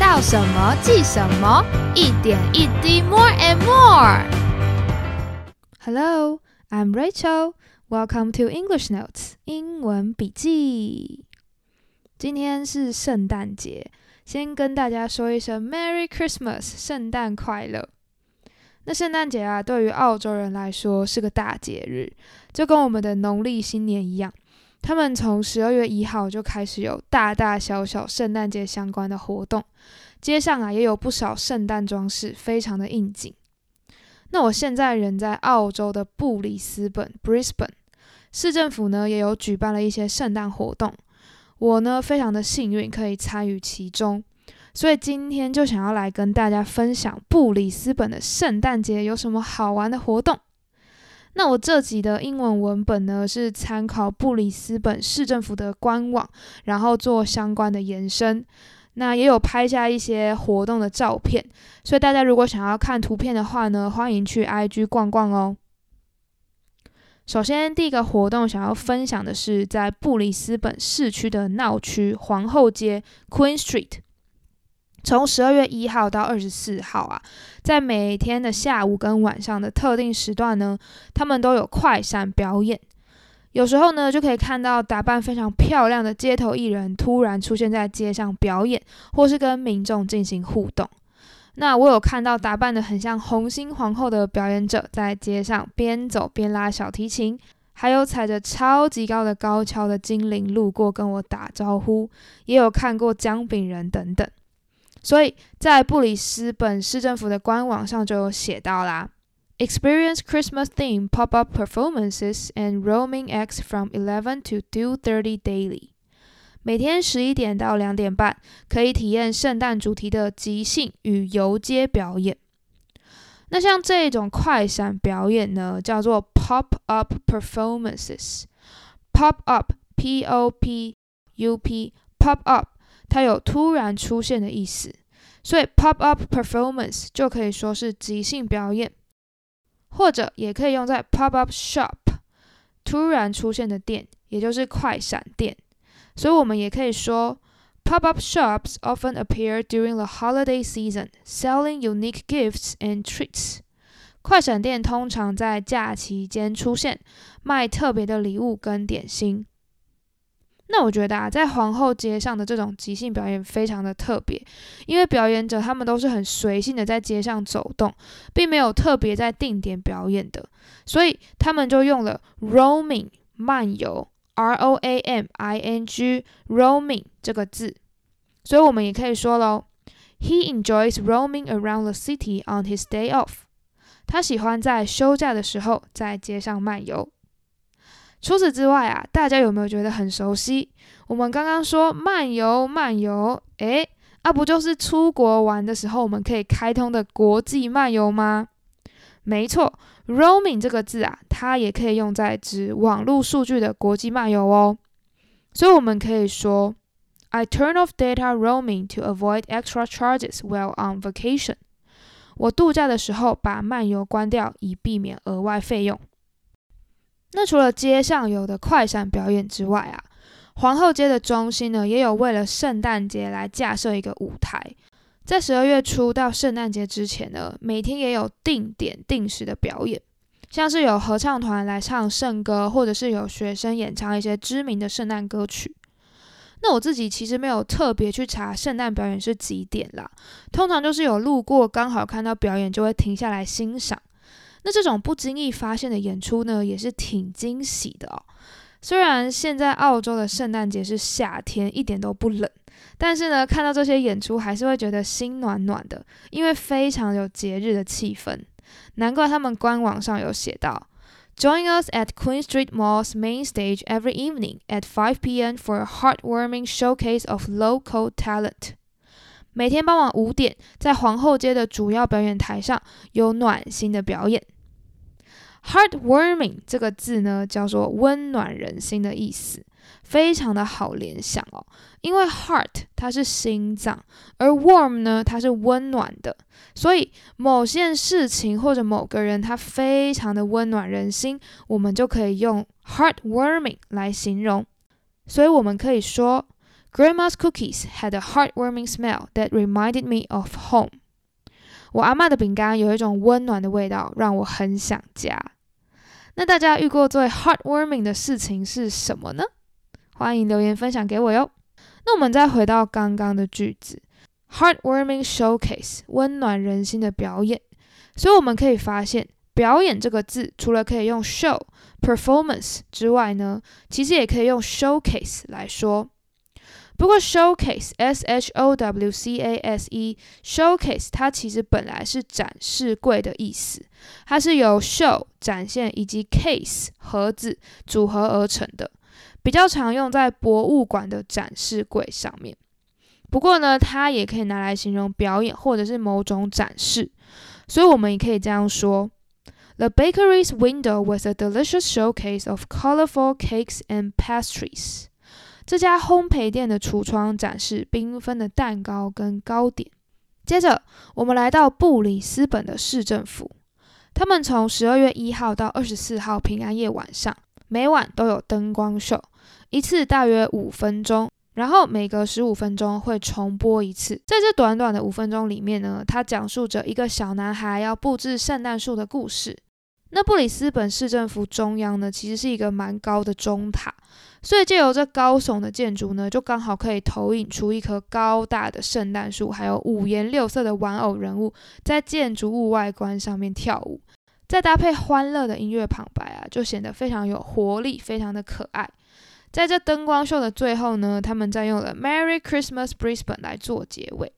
到什么记什么，一点一滴，more and more。Hello, I'm Rachel. Welcome to English Notes 英文笔记。今天是圣诞节，先跟大家说一声 Merry Christmas，圣诞快乐。那圣诞节啊，对于澳洲人来说是个大节日，就跟我们的农历新年一样。他们从十二月一号就开始有大大小小圣诞节相关的活动，街上啊也有不少圣诞装饰，非常的应景。那我现在人在澳洲的布里斯本 （Brisbane），市政府呢也有举办了一些圣诞活动，我呢非常的幸运可以参与其中。所以今天就想要来跟大家分享布里斯本的圣诞节有什么好玩的活动。那我这集的英文文本呢是参考布里斯本市政府的官网，然后做相关的延伸。那也有拍下一些活动的照片，所以大家如果想要看图片的话呢，欢迎去 IG 逛逛哦。首先，第一个活动想要分享的是在布里斯本市区的闹区皇后街 （Queen Street）。从十二月一号到二十四号啊，在每天的下午跟晚上的特定时段呢，他们都有快闪表演。有时候呢，就可以看到打扮非常漂亮的街头艺人突然出现在街上表演，或是跟民众进行互动。那我有看到打扮的很像红心皇后的表演者在街上边走边拉小提琴，还有踩着超级高的高跷的精灵路过跟我打招呼，也有看过姜饼人等等。所以在布里斯本市政府的官网上就有写到啦，Experience Christmas theme pop-up performances and roaming acts from 11 to 2:30 daily。每天十一点到两点半，可以体验圣诞主题的即兴与游街表演。那像这种快闪表演呢，叫做 pop-up performances。pop-up，p-o-p-u-p，pop up。它有突然出现的意思，所以 pop up performance 就可以说是即兴表演，或者也可以用在 pop up shop，突然出现的店，也就是快闪店。所以我们也可以说 pop up shops often appear during the holiday season, selling unique gifts and treats。快闪店通常在假期间出现，卖特别的礼物跟点心。那我觉得啊，在皇后街上的这种即兴表演非常的特别，因为表演者他们都是很随性的在街上走动，并没有特别在定点表演的，所以他们就用了 roaming 漫游 R O A M I N G roaming 这个字，所以我们也可以说喽，He enjoys roaming around the city on his day off。他喜欢在休假的时候在街上漫游。除此之外啊，大家有没有觉得很熟悉？我们刚刚说漫游，漫游，诶，啊，不就是出国玩的时候我们可以开通的国际漫游吗？没错，roaming 这个字啊，它也可以用在指网络数据的国际漫游哦。所以我们可以说，I turn off data roaming to avoid extra charges while on vacation。我度假的时候把漫游关掉，以避免额外费用。那除了街上有的快闪表演之外啊，皇后街的中心呢，也有为了圣诞节来架设一个舞台。在十二月初到圣诞节之前呢，每天也有定点定时的表演，像是有合唱团来唱圣歌，或者是有学生演唱一些知名的圣诞歌曲。那我自己其实没有特别去查圣诞表演是几点啦，通常就是有路过刚好看到表演，就会停下来欣赏。那这种不经意发现的演出呢，也是挺惊喜的哦。虽然现在澳洲的圣诞节是夏天，一点都不冷，但是呢，看到这些演出还是会觉得心暖暖的，因为非常有节日的气氛。难怪他们官网上有写到：“Join us at Queen Street Mall's main stage every evening at 5 p.m. for a heartwarming showcase of local talent。”每天傍晚五点，在皇后街的主要表演台上有暖心的表演。Heartwarming 这个字呢，叫做温暖人心的意思，非常的好联想哦。因为 heart 它是心脏，而 warm 呢，它是温暖的，所以某件事情或者某个人，他非常的温暖人心，我们就可以用 heartwarming 来形容。所以我们可以说。Grandma's cookies had a heartwarming smell that reminded me of home。我阿妈的饼干有一种温暖的味道，让我很想家。那大家遇过最 heartwarming 的事情是什么呢？欢迎留言分享给我哟。那我们再回到刚刚的句子，heartwarming showcase，温暖人心的表演。所以我们可以发现，表演这个字除了可以用 show performance 之外呢，其实也可以用 showcase 来说。不过，showcase s h o w c a s e showcase 它其实本来是展示柜的意思，它是由 show 展现以及 case 盒子组合而成的，比较常用在博物馆的展示柜上面。不过呢，它也可以拿来形容表演或者是某种展示，所以我们也可以这样说：The bakery's window was a delicious showcase of colorful cakes and pastries. 这家烘焙店的橱窗展示缤纷的蛋糕跟糕点。接着，我们来到布里斯本的市政府，他们从十二月一号到二十四号平安夜晚上，每晚都有灯光秀，一次大约五分钟，然后每隔十五分钟会重播一次。在这短短的五分钟里面呢，它讲述着一个小男孩要布置圣诞树的故事。那布里斯本市政府中央呢，其实是一个蛮高的钟塔。所以借由这高耸的建筑呢，就刚好可以投影出一棵高大的圣诞树，还有五颜六色的玩偶人物在建筑物外观上面跳舞，再搭配欢乐的音乐旁白啊，就显得非常有活力，非常的可爱。在这灯光秀的最后呢，他们再用了 “Merry Christmas Brisbane” 来做结尾。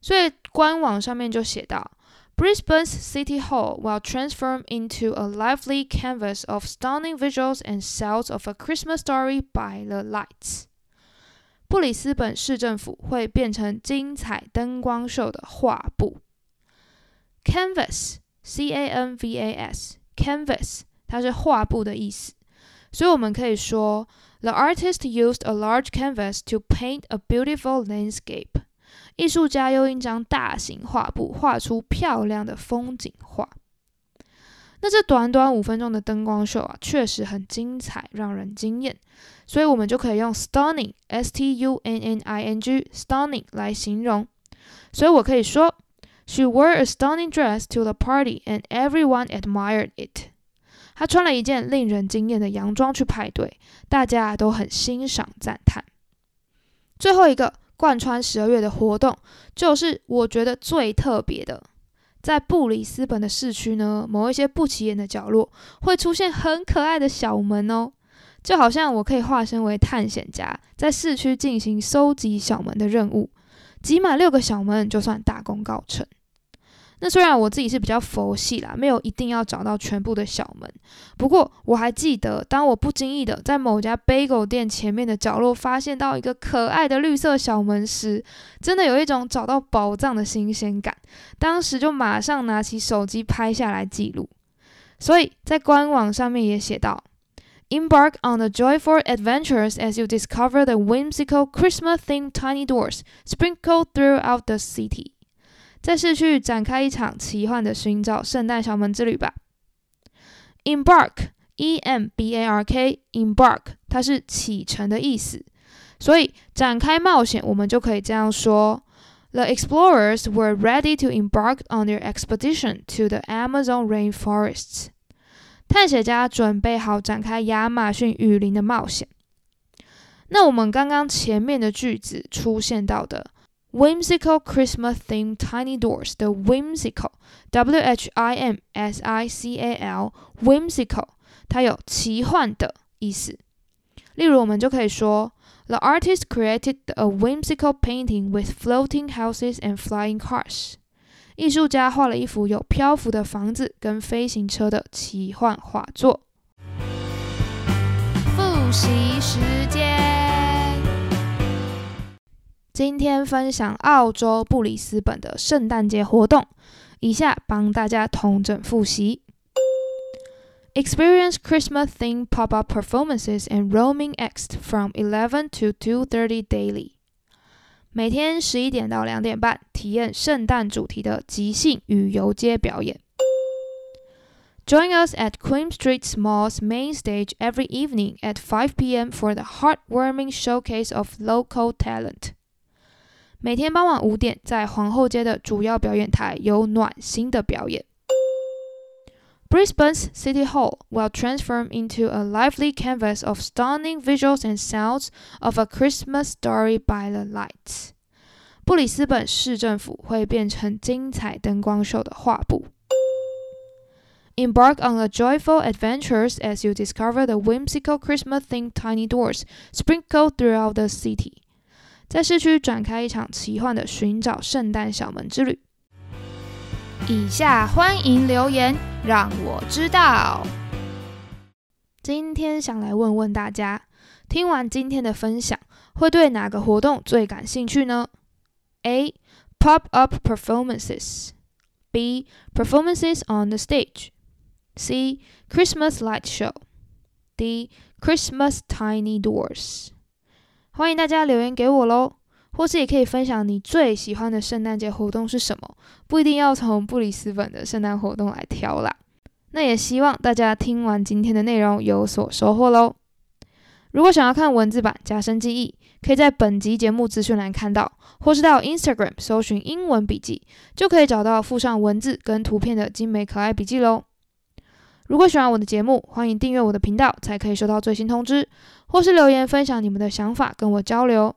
所以官网上面就写到。Brisbane's City Hall will transform into a lively canvas of stunning visuals and sounds of a Christmas story by the lights。布里斯本市政府会变成精彩灯光秀的画布。Canvas，C A N V A S，canvas，它是画布的意思，所以我们可以说，The artist used a large canvas to paint a beautiful landscape。 艺术家用一张大型画布画出漂亮的风景画。那这短短五分钟的灯光秀啊，确实很精彩，让人惊艳。所以我们就可以用 stunning，s t u n n i n g，stunning 来形容。所以我可以说，She wore a stunning dress to the party, and everyone admired it。她穿了一件令人惊艳的洋装去派对，大家都很欣赏赞叹。最后一个。贯穿十二月的活动，就是我觉得最特别的，在布里斯本的市区呢，某一些不起眼的角落会出现很可爱的小门哦，就好像我可以化身为探险家，在市区进行收集小门的任务，集满六个小门就算大功告成。那虽然我自己是比较佛系啦，没有一定要找到全部的小门。不过我还记得，当我不经意的在某家 bagel 店前面的角落发现到一个可爱的绿色小门时，真的有一种找到宝藏的新鲜感。当时就马上拿起手机拍下来记录。所以在官网上面也写到：Embark on the joyful adventures as you discover the whimsical Christmas-themed tiny doors sprinkled throughout the city. 在市区展开一场奇幻的寻找圣诞小门之旅吧。Embark，E M B A R K，Embark，它是启程的意思，所以展开冒险，我们就可以这样说：The explorers were ready to embark on their expedition to the Amazon rainforests。探险家准备好展开亚马逊雨林的冒险。那我们刚刚前面的句子出现到的。Whimsical Christmas themed tiny doors. The whimsical, W H I M S I C A L, whimsical，它有奇幻的意思。例如，我们就可以说，The artist created a whimsical painting with floating houses and flying cars。艺术家画了一幅有漂浮的房子跟飞行车的奇幻画作。复习时间。 今天分享澳洲布里斯本的圣诞节活动，以下帮大家统整复习：Experience Christmas-themed pop-up performances and roaming acts from 11 to 2:30 daily。每天十一点到两点半，体验圣诞主题的即兴与游街表演。 Join us at Queen Street Mall's main stage every evening at 5 p.m. for the heartwarming showcase of local talent. 每天傍晚五点，在皇后街的主要表演台有暖心的表演。Brisbane's City Hall will transform into a lively canvas of stunning visuals and sounds of a Christmas story by the lights. 布里斯本市政府会变成精彩灯光秀的画布。Embark on a joyful adventures as you discover the whimsical Christmas-themed tiny doors sprinkled throughout the city. 在市区展开一场奇幻的寻找圣诞小门之旅。以下欢迎留言，让我知道。今天想来问问大家，听完今天的分享，会对哪个活动最感兴趣呢？A. Pop-up performances. B. Performances on the stage. C. Christmas light show. D. Christmas tiny doors. 欢迎大家留言给我喽，或是也可以分享你最喜欢的圣诞节活动是什么，不一定要从布里斯本的圣诞活动来挑啦。那也希望大家听完今天的内容有所收获喽。如果想要看文字版加深记忆，可以在本集节目资讯栏看到，或是到 Instagram 搜寻英文笔记，就可以找到附上文字跟图片的精美可爱笔记喽。如果喜欢我的节目，欢迎订阅我的频道，才可以收到最新通知，或是留言分享你们的想法跟我交流。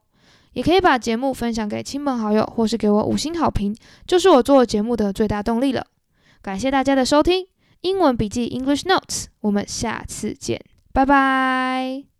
也可以把节目分享给亲朋好友，或是给我五星好评，就是我做节目的最大动力了。感谢大家的收听，英文笔记 English Notes，我们下次见，拜拜。